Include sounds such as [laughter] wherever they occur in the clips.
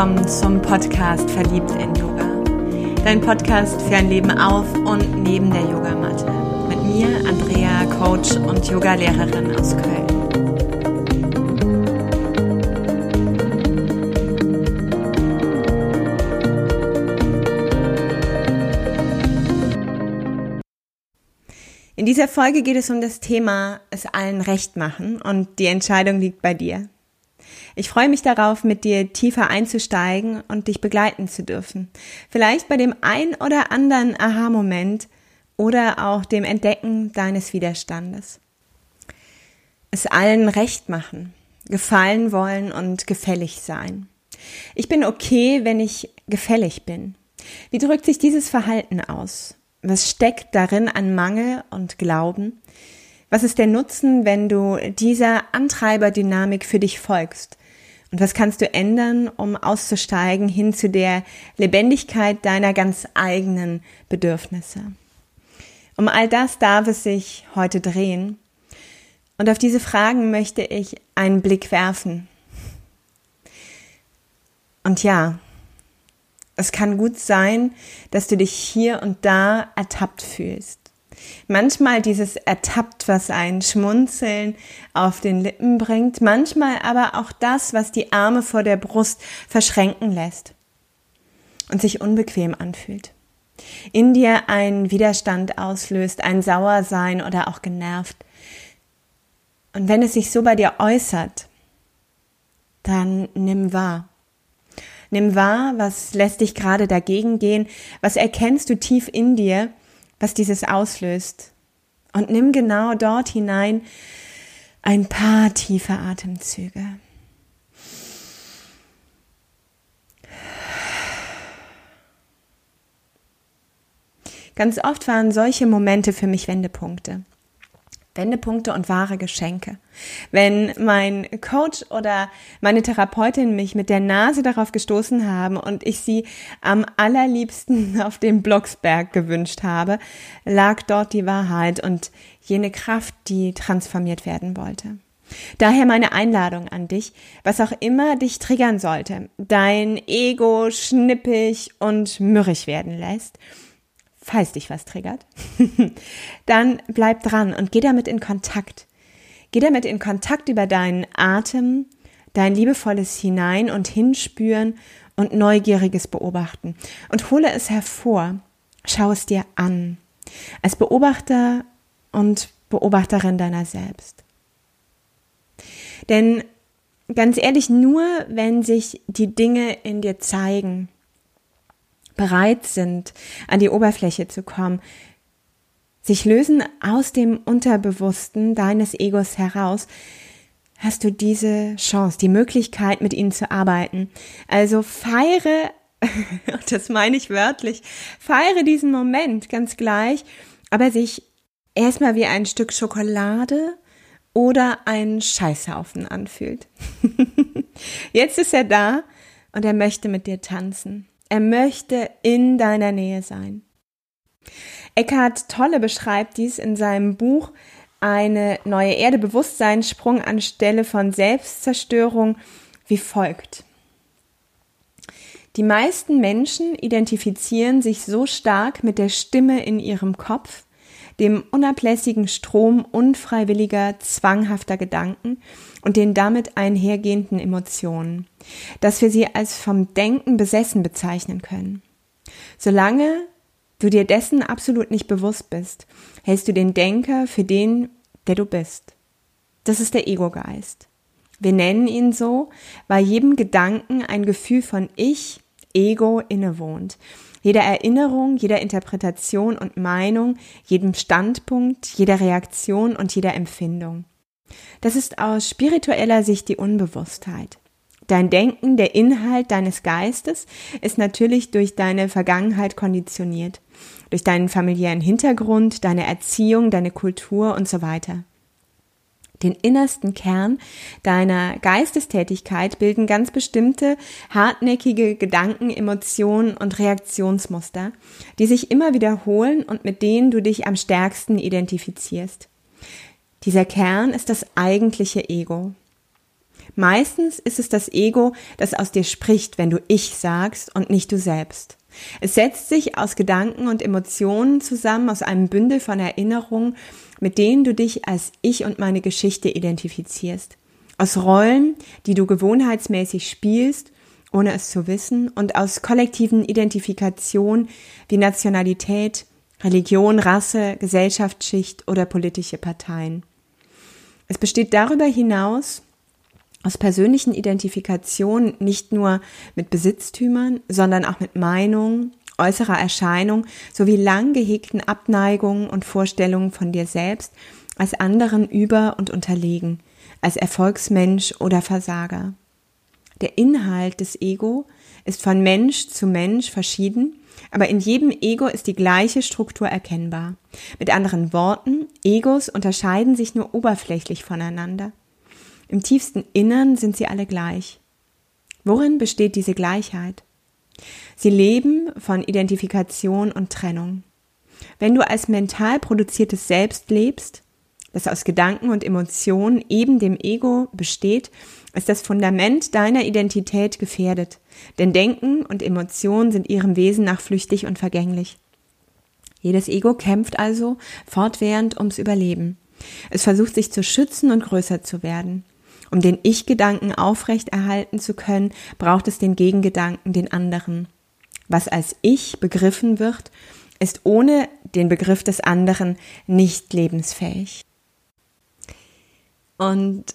willkommen zum Podcast Verliebt in Yoga. Dein Podcast für ein Leben auf und neben der Yogamatte. Mit mir, Andrea, Coach und Yogalehrerin aus Köln. In dieser Folge geht es um das Thema es allen recht machen und die Entscheidung liegt bei dir. Ich freue mich darauf, mit dir tiefer einzusteigen und dich begleiten zu dürfen. Vielleicht bei dem ein oder anderen Aha-Moment oder auch dem Entdecken deines Widerstandes. Es allen recht machen, gefallen wollen und gefällig sein. Ich bin okay, wenn ich gefällig bin. Wie drückt sich dieses Verhalten aus? Was steckt darin an Mangel und Glauben? Was ist der Nutzen, wenn du dieser Antreiberdynamik für dich folgst? Und was kannst du ändern, um auszusteigen hin zu der Lebendigkeit deiner ganz eigenen Bedürfnisse? Um all das darf es sich heute drehen. Und auf diese Fragen möchte ich einen Blick werfen. Und ja, es kann gut sein, dass du dich hier und da ertappt fühlst. Manchmal dieses ertappt, was ein Schmunzeln auf den Lippen bringt, manchmal aber auch das, was die Arme vor der Brust verschränken lässt und sich unbequem anfühlt. In dir einen Widerstand auslöst, ein Sauersein oder auch genervt. Und wenn es sich so bei dir äußert, dann nimm wahr. Nimm wahr, was lässt dich gerade dagegen gehen, was erkennst du tief in dir, was dieses auslöst. Und nimm genau dort hinein ein paar tiefe Atemzüge. Ganz oft waren solche Momente für mich Wendepunkte. Wendepunkte und wahre Geschenke. Wenn mein Coach oder meine Therapeutin mich mit der Nase darauf gestoßen haben und ich sie am allerliebsten [laughs] auf den Blocksberg gewünscht habe, lag dort die Wahrheit und jene Kraft, die transformiert werden wollte. Daher meine Einladung an dich, was auch immer dich triggern sollte, dein Ego schnippig und mürrig werden lässt, falls dich was triggert, [laughs] dann bleib dran und geh damit in Kontakt. Geh damit in Kontakt über deinen Atem, dein liebevolles Hinein und Hinspüren und neugieriges Beobachten und hole es hervor. Schau es dir an. Als Beobachter und Beobachterin deiner selbst. Denn ganz ehrlich, nur wenn sich die Dinge in dir zeigen, bereit sind, an die Oberfläche zu kommen, sich lösen aus dem Unterbewussten deines Egos heraus, hast du diese Chance, die Möglichkeit, mit ihnen zu arbeiten. Also feiere, [laughs] das meine ich wörtlich, feiere diesen Moment ganz gleich, aber sich erstmal wie ein Stück Schokolade oder ein Scheißhaufen anfühlt. [laughs] Jetzt ist er da und er möchte mit dir tanzen. Er möchte in deiner Nähe sein. Eckhart Tolle beschreibt dies in seinem Buch Eine neue Erde Bewusstseinssprung anstelle von Selbstzerstörung wie folgt. Die meisten Menschen identifizieren sich so stark mit der Stimme in ihrem Kopf, dem unablässigen Strom unfreiwilliger, zwanghafter Gedanken und den damit einhergehenden Emotionen, dass wir sie als vom Denken besessen bezeichnen können. Solange du dir dessen absolut nicht bewusst bist, hältst du den Denker für den, der du bist. Das ist der Ego-Geist. Wir nennen ihn so, weil jedem Gedanken ein Gefühl von Ich, Ego innewohnt jeder Erinnerung, jeder Interpretation und Meinung, jedem Standpunkt, jeder Reaktion und jeder Empfindung. Das ist aus spiritueller Sicht die Unbewusstheit. Dein Denken, der Inhalt deines Geistes, ist natürlich durch deine Vergangenheit konditioniert, durch deinen familiären Hintergrund, deine Erziehung, deine Kultur und so weiter. Den innersten Kern deiner Geistestätigkeit bilden ganz bestimmte hartnäckige Gedanken, Emotionen und Reaktionsmuster, die sich immer wiederholen und mit denen du dich am stärksten identifizierst. Dieser Kern ist das eigentliche Ego. Meistens ist es das Ego, das aus dir spricht, wenn du ich sagst und nicht du selbst. Es setzt sich aus Gedanken und Emotionen zusammen, aus einem Bündel von Erinnerungen, mit denen du dich als ich und meine Geschichte identifizierst. Aus Rollen, die du gewohnheitsmäßig spielst, ohne es zu wissen, und aus kollektiven Identifikationen wie Nationalität, Religion, Rasse, Gesellschaftsschicht oder politische Parteien. Es besteht darüber hinaus aus persönlichen Identifikationen nicht nur mit Besitztümern, sondern auch mit Meinungen, äußerer Erscheinung sowie lang gehegten Abneigungen und Vorstellungen von dir selbst als anderen über und unterlegen, als Erfolgsmensch oder Versager. Der Inhalt des Ego ist von Mensch zu Mensch verschieden, aber in jedem Ego ist die gleiche Struktur erkennbar. Mit anderen Worten, Egos unterscheiden sich nur oberflächlich voneinander. Im tiefsten Innern sind sie alle gleich. Worin besteht diese Gleichheit? Sie leben von Identifikation und Trennung. Wenn du als mental produziertes Selbst lebst, das aus Gedanken und Emotionen eben dem Ego besteht, ist das Fundament deiner Identität gefährdet. Denn Denken und Emotionen sind ihrem Wesen nach flüchtig und vergänglich. Jedes Ego kämpft also fortwährend ums Überleben. Es versucht sich zu schützen und größer zu werden. Um den Ich-Gedanken aufrechterhalten zu können, braucht es den Gegengedanken, den anderen. Was als Ich begriffen wird, ist ohne den Begriff des anderen nicht lebensfähig. Und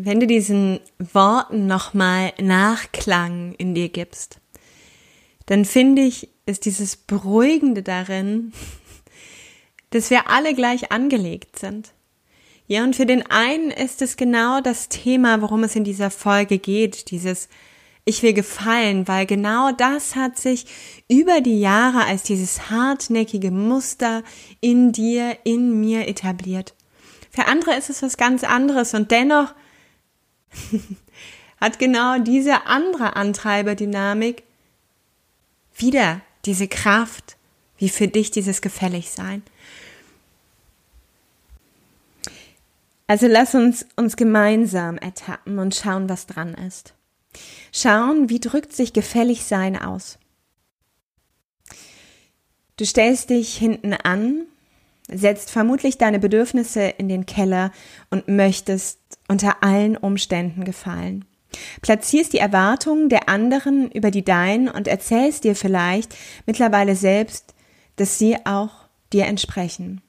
wenn du diesen Worten nochmal Nachklang in dir gibst, dann finde ich, ist dieses Beruhigende darin, [laughs] dass wir alle gleich angelegt sind. Ja, und für den einen ist es genau das Thema, worum es in dieser Folge geht, dieses Ich will gefallen, weil genau das hat sich über die Jahre als dieses hartnäckige Muster in dir, in mir etabliert. Für andere ist es was ganz anderes und dennoch [laughs] hat genau diese andere Antreiberdynamik wieder diese Kraft, wie für dich dieses Gefälligsein. Also lass uns uns gemeinsam ertappen und schauen, was dran ist. Schauen, wie drückt sich Gefälligsein aus. Du stellst dich hinten an setzt vermutlich deine Bedürfnisse in den Keller und möchtest unter allen Umständen gefallen. Platzierst die Erwartungen der anderen über die deinen und erzählst dir vielleicht mittlerweile selbst, dass sie auch dir entsprechen.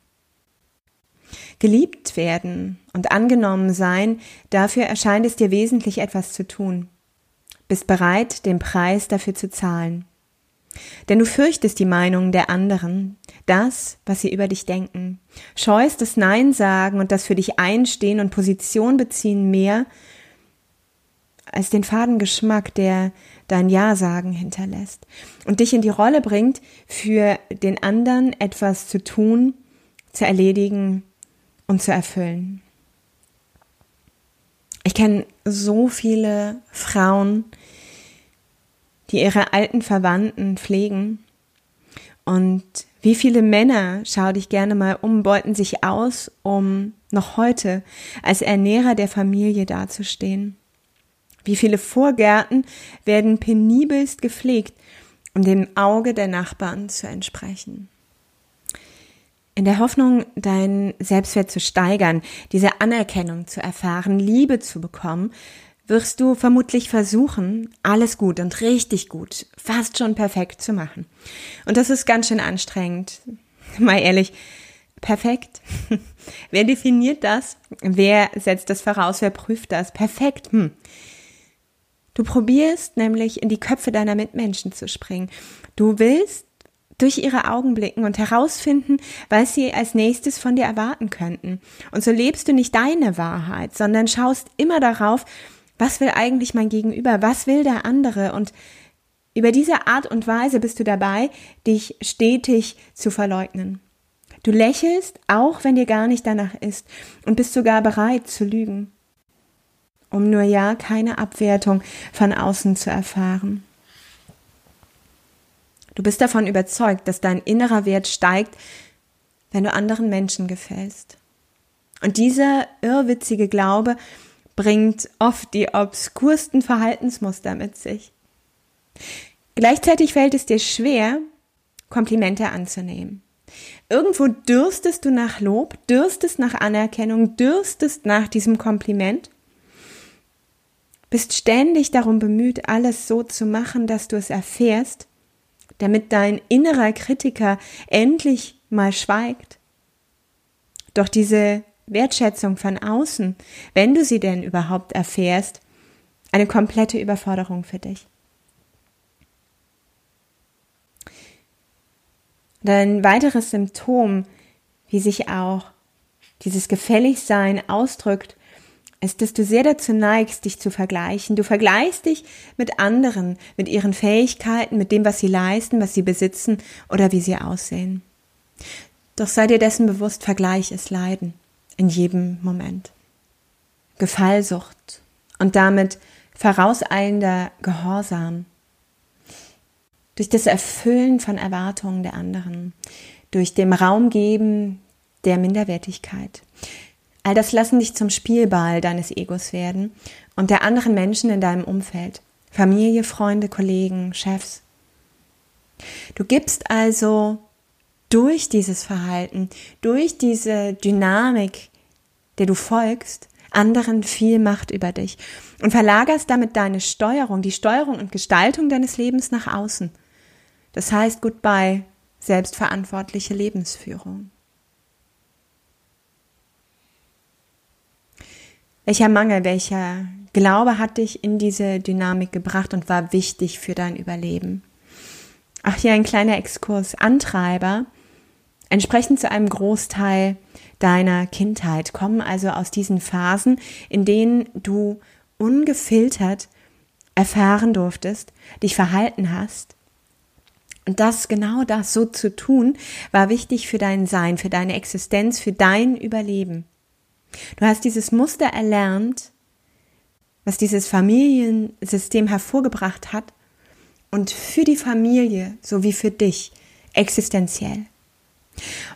Geliebt werden und angenommen sein, dafür erscheint es dir wesentlich etwas zu tun. Bist bereit, den Preis dafür zu zahlen. Denn du fürchtest die Meinungen der anderen, das, was sie über dich denken, scheust das Nein sagen und das für dich einstehen und Position beziehen mehr als den faden Geschmack, der dein Ja sagen hinterlässt und dich in die Rolle bringt, für den anderen etwas zu tun, zu erledigen und zu erfüllen. Ich kenne so viele Frauen, die ihre alten Verwandten pflegen. Und wie viele Männer, schau dich gerne mal um, beuten sich aus, um noch heute als Ernährer der Familie dazustehen. Wie viele Vorgärten werden penibelst gepflegt, um dem Auge der Nachbarn zu entsprechen. In der Hoffnung, deinen Selbstwert zu steigern, diese Anerkennung zu erfahren, Liebe zu bekommen, wirst du vermutlich versuchen, alles gut und richtig gut, fast schon perfekt zu machen. Und das ist ganz schön anstrengend. [laughs] Mal ehrlich, perfekt? [laughs] Wer definiert das? Wer setzt das voraus? Wer prüft das? Perfekt. Hm. Du probierst nämlich in die Köpfe deiner Mitmenschen zu springen. Du willst durch ihre Augen blicken und herausfinden, was sie als nächstes von dir erwarten könnten. Und so lebst du nicht deine Wahrheit, sondern schaust immer darauf, was will eigentlich mein Gegenüber? Was will der andere? Und über diese Art und Weise bist du dabei, dich stetig zu verleugnen. Du lächelst, auch wenn dir gar nicht danach ist, und bist sogar bereit zu lügen, um nur ja keine Abwertung von außen zu erfahren. Du bist davon überzeugt, dass dein innerer Wert steigt, wenn du anderen Menschen gefällst. Und dieser irrwitzige Glaube bringt oft die obskursten Verhaltensmuster mit sich. Gleichzeitig fällt es dir schwer, Komplimente anzunehmen. Irgendwo dürstest du nach Lob, dürstest nach Anerkennung, dürstest nach diesem Kompliment, bist ständig darum bemüht, alles so zu machen, dass du es erfährst, damit dein innerer Kritiker endlich mal schweigt. Doch diese Wertschätzung von außen, wenn du sie denn überhaupt erfährst, eine komplette Überforderung für dich. ein weiteres Symptom, wie sich auch dieses Gefälligsein ausdrückt, ist, dass du sehr dazu neigst, dich zu vergleichen. Du vergleichst dich mit anderen, mit ihren Fähigkeiten, mit dem, was sie leisten, was sie besitzen oder wie sie aussehen. Doch sei dir dessen bewusst, Vergleich ist Leiden in jedem Moment. Gefallsucht und damit vorauseilender Gehorsam durch das Erfüllen von Erwartungen der anderen, durch dem Raum geben der Minderwertigkeit. All das lassen dich zum Spielball deines Egos werden und der anderen Menschen in deinem Umfeld. Familie, Freunde, Kollegen, Chefs. Du gibst also durch dieses Verhalten, durch diese Dynamik, der du folgst, anderen viel Macht über dich und verlagerst damit deine Steuerung, die Steuerung und Gestaltung deines Lebens nach außen. Das heißt Goodbye, selbstverantwortliche Lebensführung. Welcher Mangel, welcher Glaube hat dich in diese Dynamik gebracht und war wichtig für dein Überleben? Ach, hier ein kleiner Exkurs. Antreiber, entsprechend zu einem Großteil deiner Kindheit, kommen also aus diesen Phasen, in denen du ungefiltert erfahren durftest, dich verhalten hast, und das, genau das so zu tun, war wichtig für dein Sein, für deine Existenz, für dein Überleben. Du hast dieses Muster erlernt, was dieses Familiensystem hervorgebracht hat und für die Familie sowie für dich existenziell.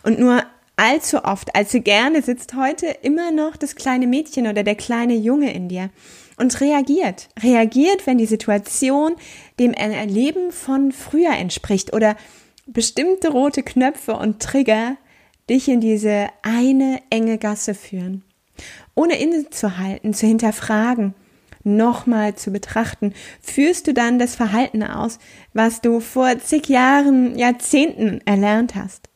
Und nur allzu oft, allzu gerne sitzt heute immer noch das kleine Mädchen oder der kleine Junge in dir und reagiert. Reagiert, wenn die Situation dem Erleben von früher entspricht oder bestimmte rote Knöpfe und Trigger dich in diese eine enge Gasse führen. Ohne innezuhalten, zu hinterfragen, nochmal zu betrachten, führst du dann das Verhalten aus, was du vor zig Jahren, Jahrzehnten erlernt hast.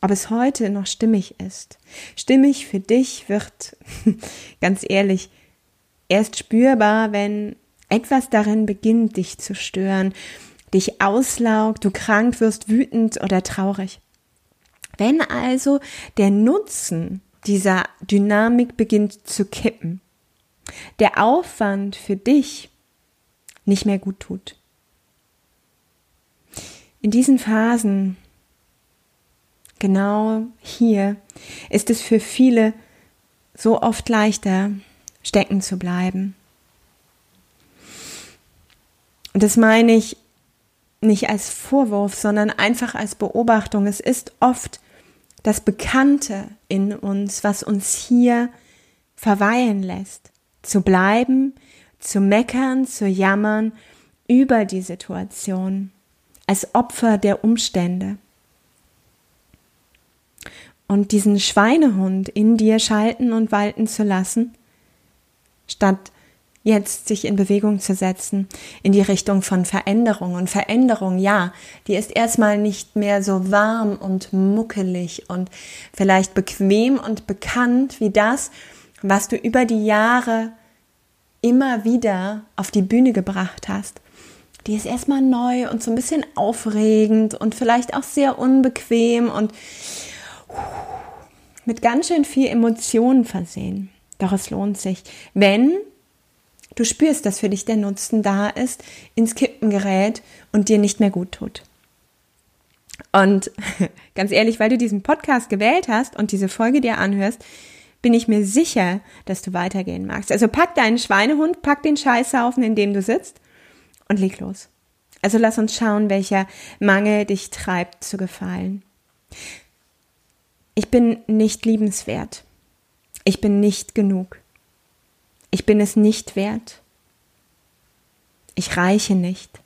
Ob es heute noch stimmig ist. Stimmig für dich wird, [laughs] ganz ehrlich, erst spürbar, wenn etwas darin beginnt, dich zu stören, dich auslaugt, du krank wirst, wütend oder traurig. Wenn also der Nutzen dieser Dynamik beginnt zu kippen, der Aufwand für dich nicht mehr gut tut. In diesen Phasen, genau hier, ist es für viele so oft leichter, stecken zu bleiben. Und das meine ich nicht als Vorwurf, sondern einfach als Beobachtung. Es ist oft das Bekannte in uns, was uns hier verweilen lässt, zu bleiben, zu meckern, zu jammern über die Situation, als Opfer der Umstände. Und diesen Schweinehund in dir schalten und walten zu lassen, statt jetzt sich in Bewegung zu setzen in die Richtung von Veränderung. Und Veränderung, ja, die ist erstmal nicht mehr so warm und muckelig und vielleicht bequem und bekannt wie das, was du über die Jahre immer wieder auf die Bühne gebracht hast. Die ist erstmal neu und so ein bisschen aufregend und vielleicht auch sehr unbequem und mit ganz schön viel Emotionen versehen. Doch es lohnt sich, wenn du spürst, dass für dich der Nutzen da ist, ins Kippen gerät und dir nicht mehr gut tut. Und [laughs] ganz ehrlich, weil du diesen Podcast gewählt hast und diese Folge dir anhörst, bin ich mir sicher, dass du weitergehen magst. Also pack deinen Schweinehund, pack den Scheißhaufen, in dem du sitzt und leg los. Also lass uns schauen, welcher Mangel dich treibt zu gefallen. Ich bin nicht liebenswert. Ich bin nicht genug. Ich bin es nicht wert. Ich reiche nicht.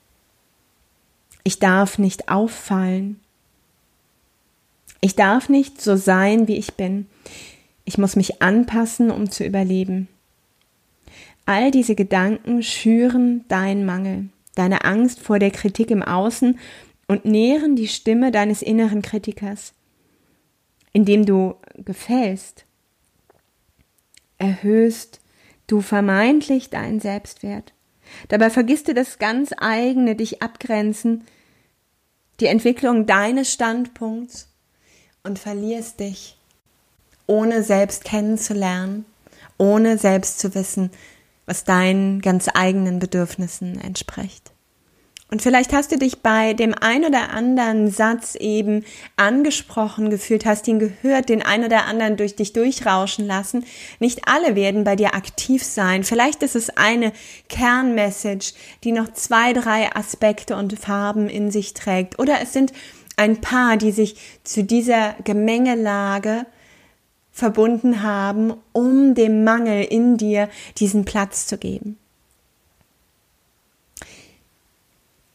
Ich darf nicht auffallen. Ich darf nicht so sein, wie ich bin. Ich muss mich anpassen, um zu überleben. All diese Gedanken schüren deinen Mangel, deine Angst vor der Kritik im Außen und nähren die Stimme deines inneren Kritikers. Indem du gefällst, erhöhst du vermeintlich deinen Selbstwert. Dabei vergisst du das ganz eigene, dich abgrenzen, die Entwicklung deines Standpunkts und verlierst dich, ohne selbst kennenzulernen, ohne selbst zu wissen, was deinen ganz eigenen Bedürfnissen entspricht. Und vielleicht hast du dich bei dem ein oder anderen Satz eben angesprochen gefühlt, hast ihn gehört, den ein oder anderen durch dich durchrauschen lassen. Nicht alle werden bei dir aktiv sein. Vielleicht ist es eine Kernmessage, die noch zwei, drei Aspekte und Farben in sich trägt. Oder es sind ein paar, die sich zu dieser Gemengelage verbunden haben, um dem Mangel in dir diesen Platz zu geben.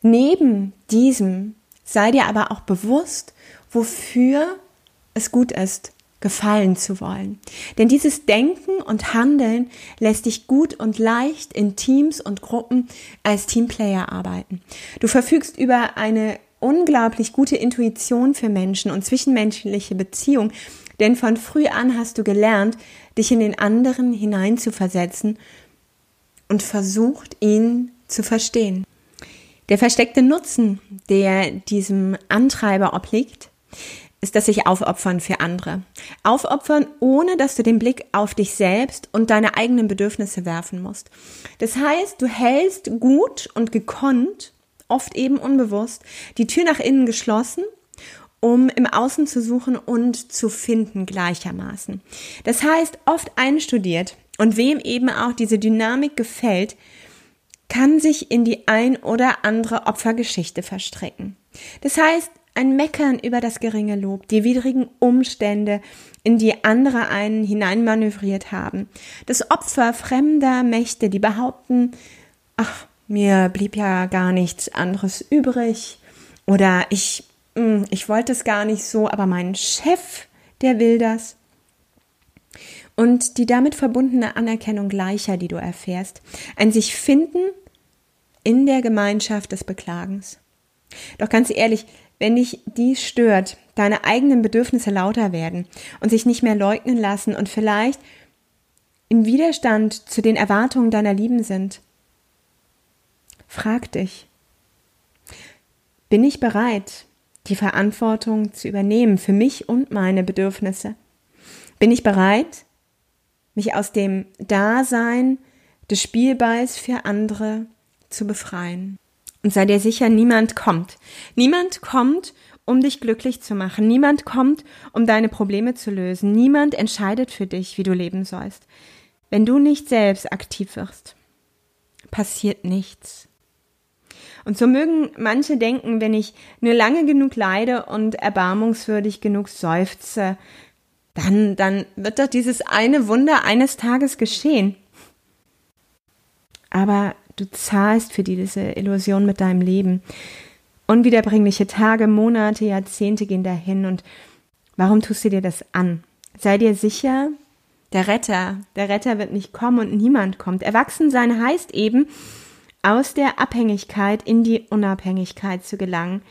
Neben diesem sei dir aber auch bewusst, wofür es gut ist, gefallen zu wollen. Denn dieses Denken und Handeln lässt dich gut und leicht in Teams und Gruppen als Teamplayer arbeiten. Du verfügst über eine unglaublich gute Intuition für Menschen und zwischenmenschliche Beziehungen, denn von früh an hast du gelernt, dich in den anderen hineinzuversetzen und versucht, ihn zu verstehen. Der versteckte Nutzen, der diesem Antreiber obliegt, ist das sich aufopfern für andere. Aufopfern, ohne dass du den Blick auf dich selbst und deine eigenen Bedürfnisse werfen musst. Das heißt, du hältst gut und gekonnt, oft eben unbewusst, die Tür nach innen geschlossen, um im Außen zu suchen und zu finden gleichermaßen. Das heißt, oft einstudiert und wem eben auch diese Dynamik gefällt, kann sich in die ein oder andere Opfergeschichte verstricken. Das heißt, ein Meckern über das geringe Lob, die widrigen Umstände, in die andere einen hineinmanövriert haben. Das Opfer fremder Mächte, die behaupten, ach, mir blieb ja gar nichts anderes übrig oder ich, hm, ich wollte es gar nicht so, aber mein Chef, der will das und die damit verbundene Anerkennung gleicher, die du erfährst. Ein sich finden in der Gemeinschaft des Beklagens. Doch ganz ehrlich, wenn dich dies stört, deine eigenen Bedürfnisse lauter werden und sich nicht mehr leugnen lassen und vielleicht im Widerstand zu den Erwartungen deiner Lieben sind, frag dich, bin ich bereit, die Verantwortung zu übernehmen für mich und meine Bedürfnisse? Bin ich bereit, mich aus dem Dasein des Spielballs für andere zu befreien. Und sei dir sicher, niemand kommt. Niemand kommt, um dich glücklich zu machen. Niemand kommt, um deine Probleme zu lösen. Niemand entscheidet für dich, wie du leben sollst. Wenn du nicht selbst aktiv wirst, passiert nichts. Und so mögen manche denken, wenn ich nur lange genug leide und erbarmungswürdig genug seufze, dann, dann wird doch dieses eine Wunder eines Tages geschehen. Aber du zahlst für diese Illusion mit deinem Leben. Unwiederbringliche Tage, Monate, Jahrzehnte gehen dahin und warum tust du dir das an? Sei dir sicher, der Retter, der Retter wird nicht kommen und niemand kommt. Erwachsensein heißt eben, aus der Abhängigkeit in die Unabhängigkeit zu gelangen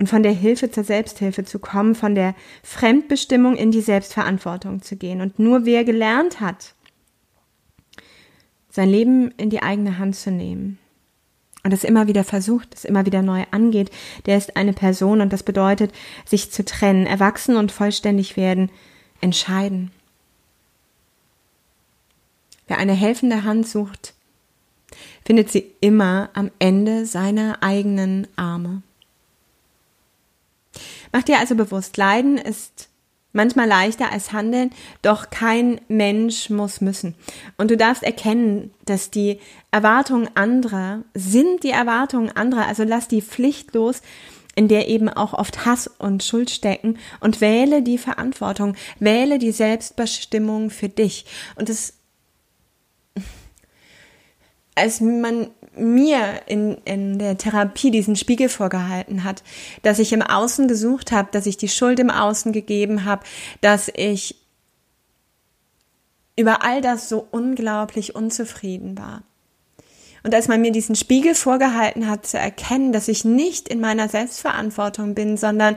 und von der Hilfe zur Selbsthilfe zu kommen, von der Fremdbestimmung in die Selbstverantwortung zu gehen. Und nur wer gelernt hat, sein Leben in die eigene Hand zu nehmen und es immer wieder versucht, es immer wieder neu angeht, der ist eine Person und das bedeutet, sich zu trennen, erwachsen und vollständig werden, entscheiden. Wer eine helfende Hand sucht, findet sie immer am Ende seiner eigenen Arme. Mach dir also bewusst, Leiden ist manchmal leichter als Handeln, doch kein Mensch muss müssen. Und du darfst erkennen, dass die Erwartungen anderer sind die Erwartungen anderer. Also lass die Pflicht los, in der eben auch oft Hass und Schuld stecken und wähle die Verantwortung, wähle die Selbstbestimmung für dich. Und es als man mir in, in der Therapie diesen Spiegel vorgehalten hat, dass ich im Außen gesucht habe, dass ich die Schuld im Außen gegeben habe, dass ich über all das so unglaublich unzufrieden war. Und als man mir diesen Spiegel vorgehalten hat, zu erkennen, dass ich nicht in meiner Selbstverantwortung bin, sondern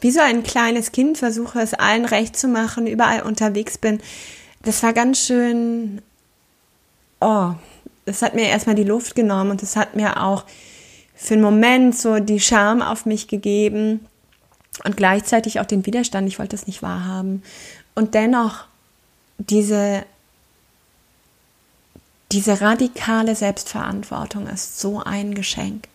wie so ein kleines Kind versuche, es allen recht zu machen, überall unterwegs bin, das war ganz schön, oh, das hat mir erstmal die Luft genommen und das hat mir auch für einen Moment so die Scham auf mich gegeben und gleichzeitig auch den Widerstand, ich wollte es nicht wahrhaben. Und dennoch diese, diese radikale Selbstverantwortung ist so ein Geschenk.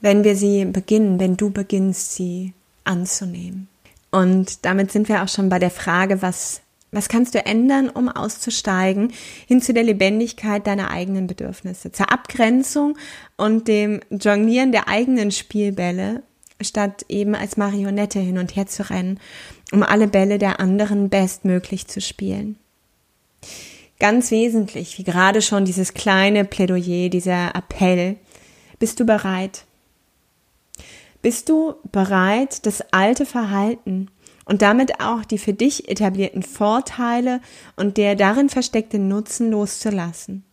Wenn wir sie beginnen, wenn du beginnst, sie anzunehmen. Und damit sind wir auch schon bei der Frage, was was kannst du ändern, um auszusteigen hin zu der Lebendigkeit deiner eigenen Bedürfnisse, zur Abgrenzung und dem Jonglieren der eigenen Spielbälle, statt eben als Marionette hin und her zu rennen, um alle Bälle der anderen bestmöglich zu spielen. Ganz wesentlich, wie gerade schon dieses kleine Plädoyer, dieser Appell, bist du bereit? Bist du bereit, das alte Verhalten und damit auch die für dich etablierten Vorteile und der darin versteckte Nutzen loszulassen?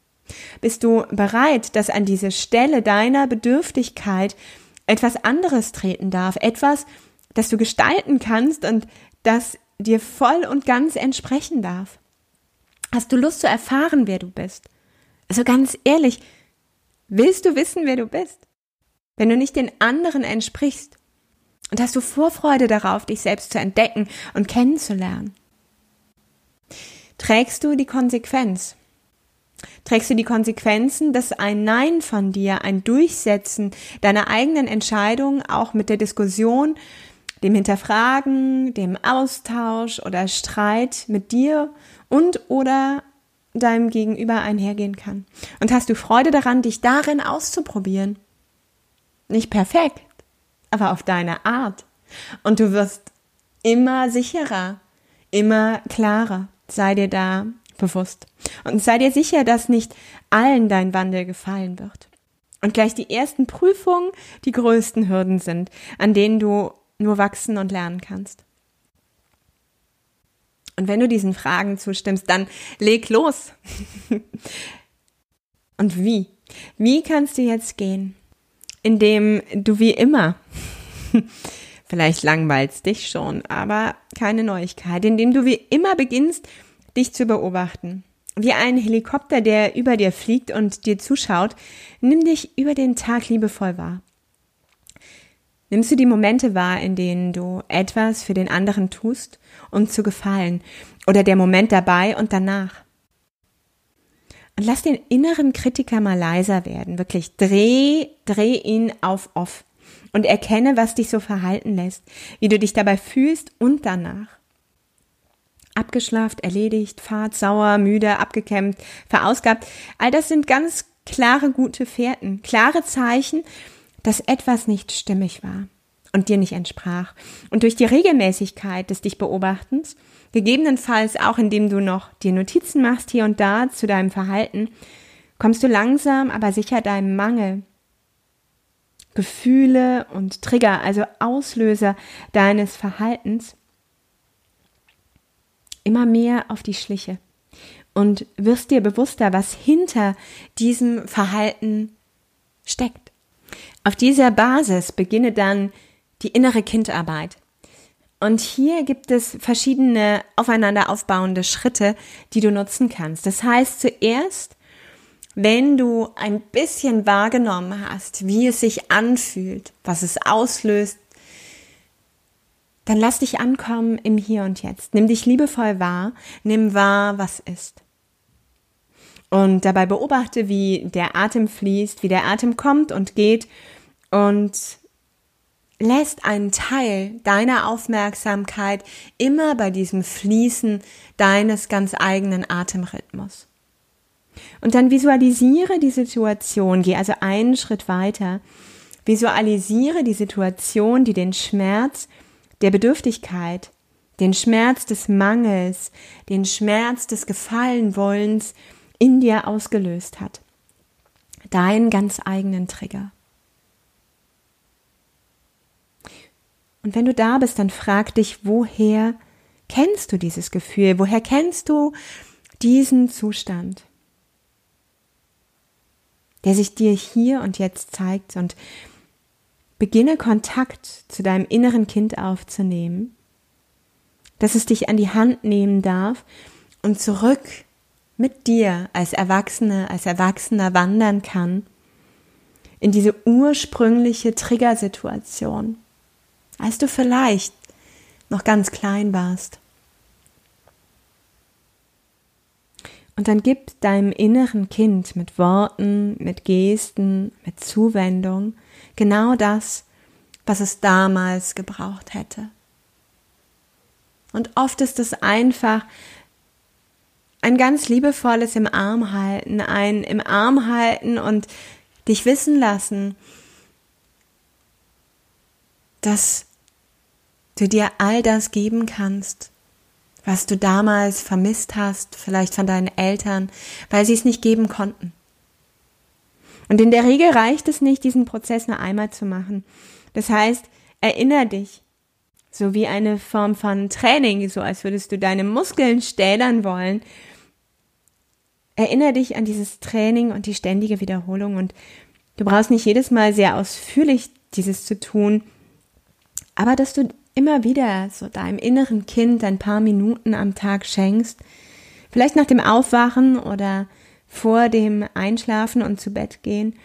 Bist du bereit, dass an diese Stelle deiner Bedürftigkeit etwas anderes treten darf, etwas, das du gestalten kannst und das dir voll und ganz entsprechen darf? Hast du Lust zu erfahren, wer du bist? Also ganz ehrlich, willst du wissen, wer du bist? Wenn du nicht den anderen entsprichst, und hast du Vorfreude darauf, dich selbst zu entdecken und kennenzulernen? Trägst du die Konsequenz? Trägst du die Konsequenzen, dass ein Nein von dir, ein Durchsetzen deiner eigenen Entscheidung auch mit der Diskussion, dem Hinterfragen, dem Austausch oder Streit mit dir und oder deinem Gegenüber einhergehen kann? Und hast du Freude daran, dich darin auszuprobieren? Nicht perfekt, aber auf deine Art. Und du wirst immer sicherer, immer klarer. Sei dir da bewusst. Und sei dir sicher, dass nicht allen dein Wandel gefallen wird. Und gleich die ersten Prüfungen die größten Hürden sind, an denen du nur wachsen und lernen kannst. Und wenn du diesen Fragen zustimmst, dann leg los. [laughs] und wie? Wie kannst du jetzt gehen? Indem du wie immer, [laughs] vielleicht langweilst dich schon, aber keine Neuigkeit, indem du wie immer beginnst, dich zu beobachten. Wie ein Helikopter, der über dir fliegt und dir zuschaut, nimm dich über den Tag liebevoll wahr. Nimmst du die Momente wahr, in denen du etwas für den anderen tust, um zu gefallen, oder der Moment dabei und danach? Lass den inneren Kritiker mal leiser werden. Wirklich dreh, dreh ihn auf off. Und erkenne, was dich so verhalten lässt, wie du dich dabei fühlst und danach. Abgeschlaft, erledigt, fad, sauer, müde, abgekämmt, verausgabt. All das sind ganz klare, gute Fährten, klare Zeichen, dass etwas nicht stimmig war und dir nicht entsprach. Und durch die Regelmäßigkeit des dich Beobachtens gegebenenfalls auch indem du noch dir Notizen machst hier und da zu deinem Verhalten, kommst du langsam, aber sicher deinem Mangel, Gefühle und Trigger, also Auslöser deines Verhaltens, immer mehr auf die Schliche und wirst dir bewusster, was hinter diesem Verhalten steckt. Auf dieser Basis beginne dann die innere Kindarbeit. Und hier gibt es verschiedene aufeinander aufbauende Schritte, die du nutzen kannst. Das heißt, zuerst, wenn du ein bisschen wahrgenommen hast, wie es sich anfühlt, was es auslöst, dann lass dich ankommen im Hier und Jetzt. Nimm dich liebevoll wahr, nimm wahr, was ist. Und dabei beobachte, wie der Atem fließt, wie der Atem kommt und geht und lässt einen Teil deiner Aufmerksamkeit immer bei diesem Fließen deines ganz eigenen Atemrhythmus. Und dann visualisiere die Situation, geh also einen Schritt weiter, visualisiere die Situation, die den Schmerz der Bedürftigkeit, den Schmerz des Mangels, den Schmerz des Gefallenwollens in dir ausgelöst hat. deinen ganz eigenen Trigger. Und wenn du da bist, dann frag dich, woher kennst du dieses Gefühl? Woher kennst du diesen Zustand, der sich dir hier und jetzt zeigt und beginne Kontakt zu deinem inneren Kind aufzunehmen, dass es dich an die Hand nehmen darf und zurück mit dir als Erwachsene, als Erwachsener wandern kann in diese ursprüngliche Triggersituation, als du vielleicht noch ganz klein warst. Und dann gib deinem inneren Kind mit Worten, mit Gesten, mit Zuwendung genau das, was es damals gebraucht hätte. Und oft ist es einfach ein ganz liebevolles im Arm halten, ein im Arm halten und dich wissen lassen, dass du dir all das geben kannst, was du damals vermisst hast, vielleicht von deinen Eltern, weil sie es nicht geben konnten. Und in der Regel reicht es nicht, diesen Prozess nur einmal zu machen. Das heißt, erinnere dich, so wie eine Form von Training, so als würdest du deine Muskeln stählern wollen. Erinnere dich an dieses Training und die ständige Wiederholung und du brauchst nicht jedes Mal sehr ausführlich dieses zu tun, aber dass du immer wieder so deinem inneren Kind ein paar Minuten am Tag schenkst, vielleicht nach dem Aufwachen oder vor dem Einschlafen und zu Bett gehen,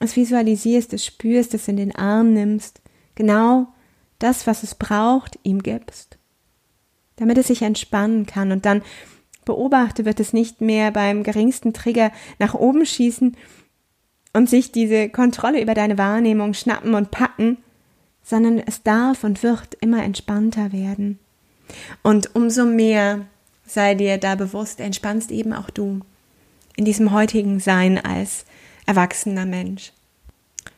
es visualisierst, es spürst, es in den Arm nimmst, genau das, was es braucht, ihm gibst, damit es sich entspannen kann. Und dann beobachte, wird es nicht mehr beim geringsten Trigger nach oben schießen und sich diese Kontrolle über deine Wahrnehmung schnappen und packen, sondern es darf und wird immer entspannter werden. Und umso mehr sei dir da bewusst, entspannst eben auch du in diesem heutigen Sein als erwachsener Mensch.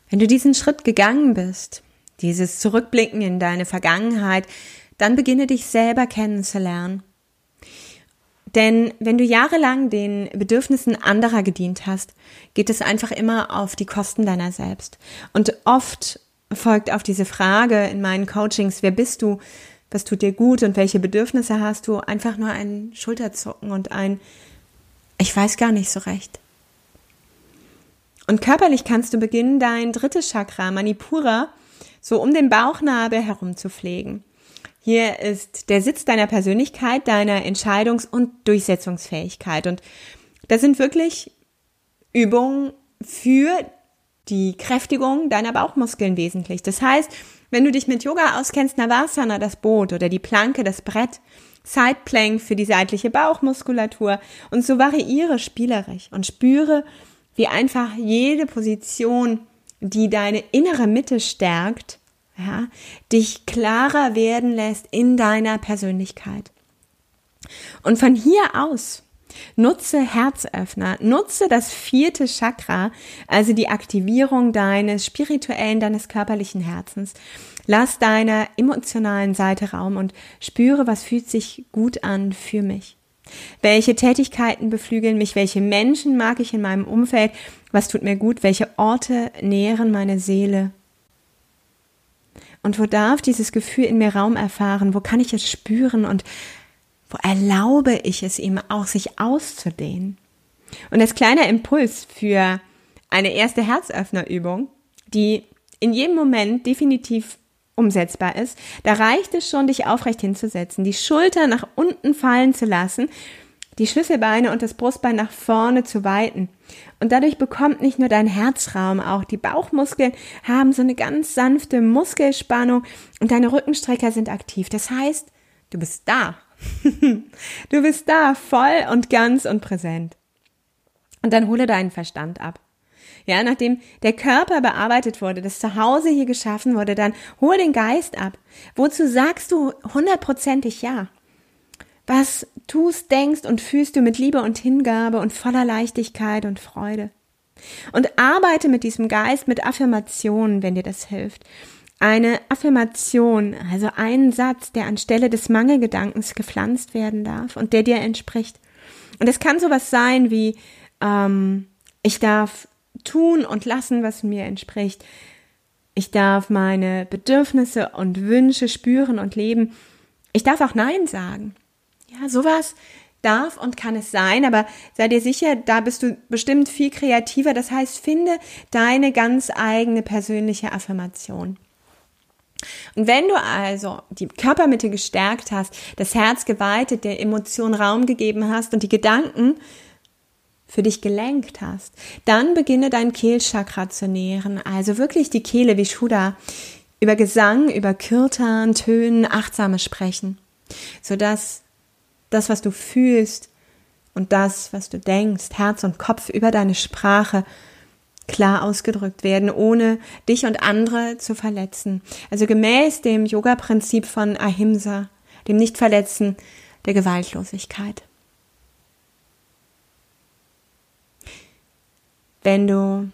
Wenn du diesen Schritt gegangen bist, dieses Zurückblicken in deine Vergangenheit, dann beginne dich selber kennenzulernen. Denn wenn du jahrelang den Bedürfnissen anderer gedient hast, geht es einfach immer auf die Kosten deiner selbst. Und oft folgt auf diese Frage in meinen Coachings, wer bist du, was tut dir gut und welche Bedürfnisse hast du, einfach nur ein Schulterzucken und ein, ich weiß gar nicht so recht. Und körperlich kannst du beginnen, dein drittes Chakra, Manipura, so um den Bauchnabel herum zu pflegen. Hier ist der Sitz deiner Persönlichkeit, deiner Entscheidungs- und Durchsetzungsfähigkeit. Und da sind wirklich Übungen für die Kräftigung deiner Bauchmuskeln wesentlich. Das heißt, wenn du dich mit Yoga auskennst, Navasana, das Boot oder die Planke, das Brett, Sideplank für die seitliche Bauchmuskulatur und so variiere spielerisch und spüre, wie einfach jede Position, die deine innere Mitte stärkt, ja, dich klarer werden lässt in deiner Persönlichkeit. Und von hier aus Nutze Herzöffner, nutze das vierte Chakra, also die Aktivierung deines spirituellen, deines körperlichen Herzens. Lass deiner emotionalen Seite Raum und spüre, was fühlt sich gut an für mich. Welche Tätigkeiten beflügeln mich? Welche Menschen mag ich in meinem Umfeld? Was tut mir gut? Welche Orte nähren meine Seele? Und wo darf dieses Gefühl in mir Raum erfahren? Wo kann ich es spüren? Und wo erlaube ich es ihm auch, sich auszudehnen? Und als kleiner Impuls für eine erste Herzöffnerübung, die in jedem Moment definitiv umsetzbar ist, da reicht es schon, dich aufrecht hinzusetzen, die Schulter nach unten fallen zu lassen, die Schlüsselbeine und das Brustbein nach vorne zu weiten. Und dadurch bekommt nicht nur dein Herzraum, auch die Bauchmuskeln haben so eine ganz sanfte Muskelspannung und deine Rückenstrecker sind aktiv. Das heißt, du bist da [laughs] du bist da, voll und ganz und präsent. Und dann hole deinen Verstand ab. Ja, nachdem der Körper bearbeitet wurde, das Zuhause hier geschaffen wurde, dann hol den Geist ab. Wozu sagst du hundertprozentig ja? Was tust, denkst und fühlst du mit Liebe und Hingabe und voller Leichtigkeit und Freude? Und arbeite mit diesem Geist mit Affirmationen, wenn dir das hilft eine Affirmation, also einen Satz, der anstelle des Mangelgedankens gepflanzt werden darf und der dir entspricht. Und es kann sowas sein wie, ähm, Ich darf tun und lassen, was mir entspricht. Ich darf meine Bedürfnisse und Wünsche spüren und leben. Ich darf auch Nein sagen. Ja, sowas darf und kann es sein, aber sei dir sicher, da bist du bestimmt viel kreativer. Das heißt, finde deine ganz eigene persönliche Affirmation. Und wenn du also die Körpermitte gestärkt hast, das Herz geweitet, der Emotion Raum gegeben hast und die Gedanken für dich gelenkt hast, dann beginne dein Kehlchakra zu nähren, also wirklich die Kehle wie Shuddha, über Gesang, über Kirtan, Tönen, achtsames Sprechen, sodass das, was du fühlst und das, was du denkst, Herz und Kopf über deine Sprache klar ausgedrückt werden, ohne dich und andere zu verletzen. Also gemäß dem Yoga-Prinzip von Ahimsa, dem Nichtverletzen der Gewaltlosigkeit. Wenn du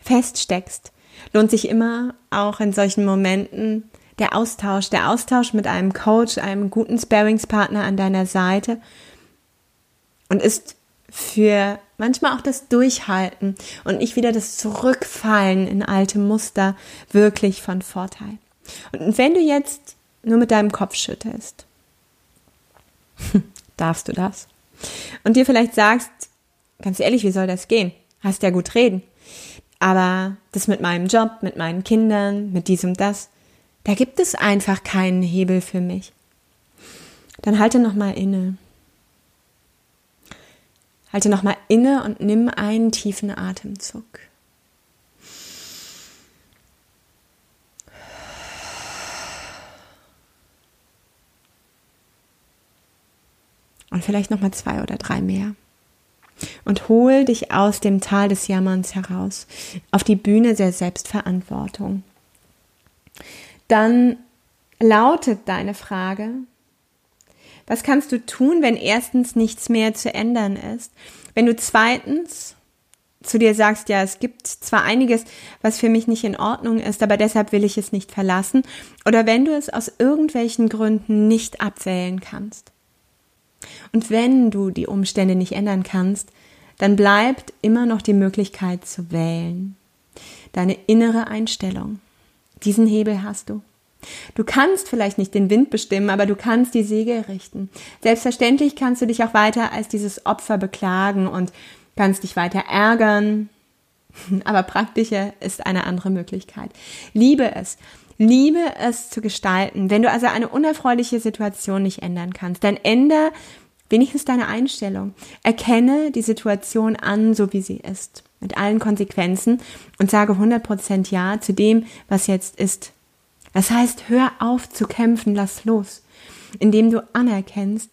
feststeckst, lohnt sich immer auch in solchen Momenten der Austausch, der Austausch mit einem Coach, einem guten Sparingspartner an deiner Seite und ist für manchmal auch das Durchhalten und nicht wieder das Zurückfallen in alte Muster wirklich von Vorteil. Und wenn du jetzt nur mit deinem Kopf schüttelst, [laughs] darfst du das? Und dir vielleicht sagst, ganz ehrlich, wie soll das gehen? Hast ja gut reden. Aber das mit meinem Job, mit meinen Kindern, mit diesem das, da gibt es einfach keinen Hebel für mich. Dann halte noch mal inne Halte nochmal inne und nimm einen tiefen Atemzug. Und vielleicht nochmal zwei oder drei mehr. Und hol dich aus dem Tal des Jammerns heraus, auf die Bühne der Selbstverantwortung. Dann lautet deine Frage, was kannst du tun, wenn erstens nichts mehr zu ändern ist? Wenn du zweitens zu dir sagst, ja, es gibt zwar einiges, was für mich nicht in Ordnung ist, aber deshalb will ich es nicht verlassen. Oder wenn du es aus irgendwelchen Gründen nicht abwählen kannst. Und wenn du die Umstände nicht ändern kannst, dann bleibt immer noch die Möglichkeit zu wählen. Deine innere Einstellung. Diesen Hebel hast du. Du kannst vielleicht nicht den Wind bestimmen, aber du kannst die Segel richten. Selbstverständlich kannst du dich auch weiter als dieses Opfer beklagen und kannst dich weiter ärgern. [laughs] Aber praktischer ist eine andere Möglichkeit. Liebe es. Liebe es zu gestalten. Wenn du also eine unerfreuliche Situation nicht ändern kannst, dann ändere wenigstens deine Einstellung. Erkenne die Situation an, so wie sie ist. Mit allen Konsequenzen und sage 100% Ja zu dem, was jetzt ist das heißt, hör auf zu kämpfen, lass los, indem du anerkennst,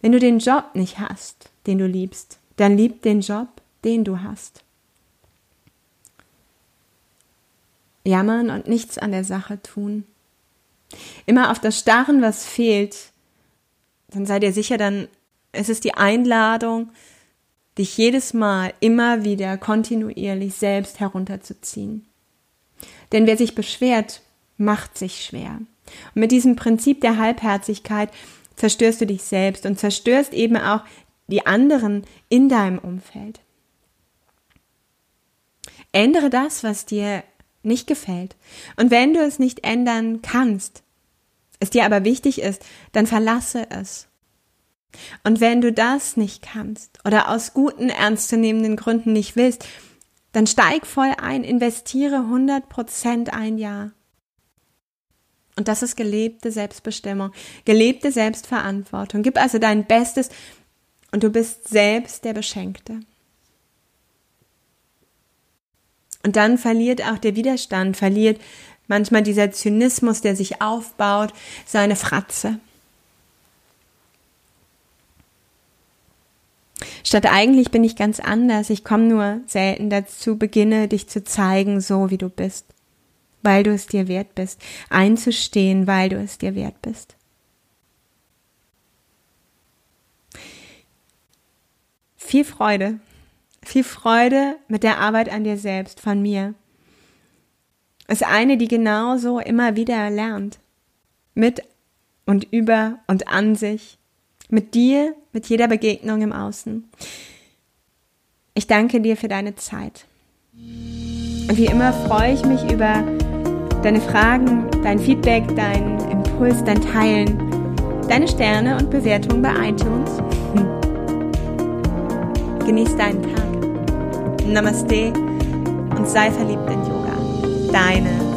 wenn du den Job nicht hast, den du liebst, dann lieb den Job, den du hast. Jammern und nichts an der Sache tun. Immer auf das Starren, was fehlt, dann sei dir sicher, dann ist es die Einladung, dich jedes Mal immer wieder kontinuierlich selbst herunterzuziehen. Denn wer sich beschwert, macht sich schwer. Und mit diesem Prinzip der Halbherzigkeit zerstörst du dich selbst und zerstörst eben auch die anderen in deinem Umfeld. Ändere das, was dir nicht gefällt. Und wenn du es nicht ändern kannst, es dir aber wichtig ist, dann verlasse es. Und wenn du das nicht kannst oder aus guten, ernstzunehmenden Gründen nicht willst, dann steig voll ein, investiere 100 Prozent ein Jahr. Und das ist gelebte Selbstbestimmung, gelebte Selbstverantwortung. Gib also dein Bestes und du bist selbst der Beschenkte. Und dann verliert auch der Widerstand, verliert manchmal dieser Zynismus, der sich aufbaut, seine Fratze. Statt eigentlich bin ich ganz anders, ich komme nur selten dazu, beginne dich zu zeigen, so wie du bist, weil du es dir wert bist, einzustehen, weil du es dir wert bist. Viel Freude, viel Freude mit der Arbeit an dir selbst von mir. Ist eine, die genauso immer wieder lernt. Mit und über und an sich mit dir, mit jeder Begegnung im Außen. Ich danke dir für deine Zeit. Und wie immer freue ich mich über deine Fragen, dein Feedback, dein Impuls, dein Teilen, deine Sterne und Bewertungen bei iTunes. [laughs] Genieß deinen Tag. Namaste und sei verliebt in Yoga. Deine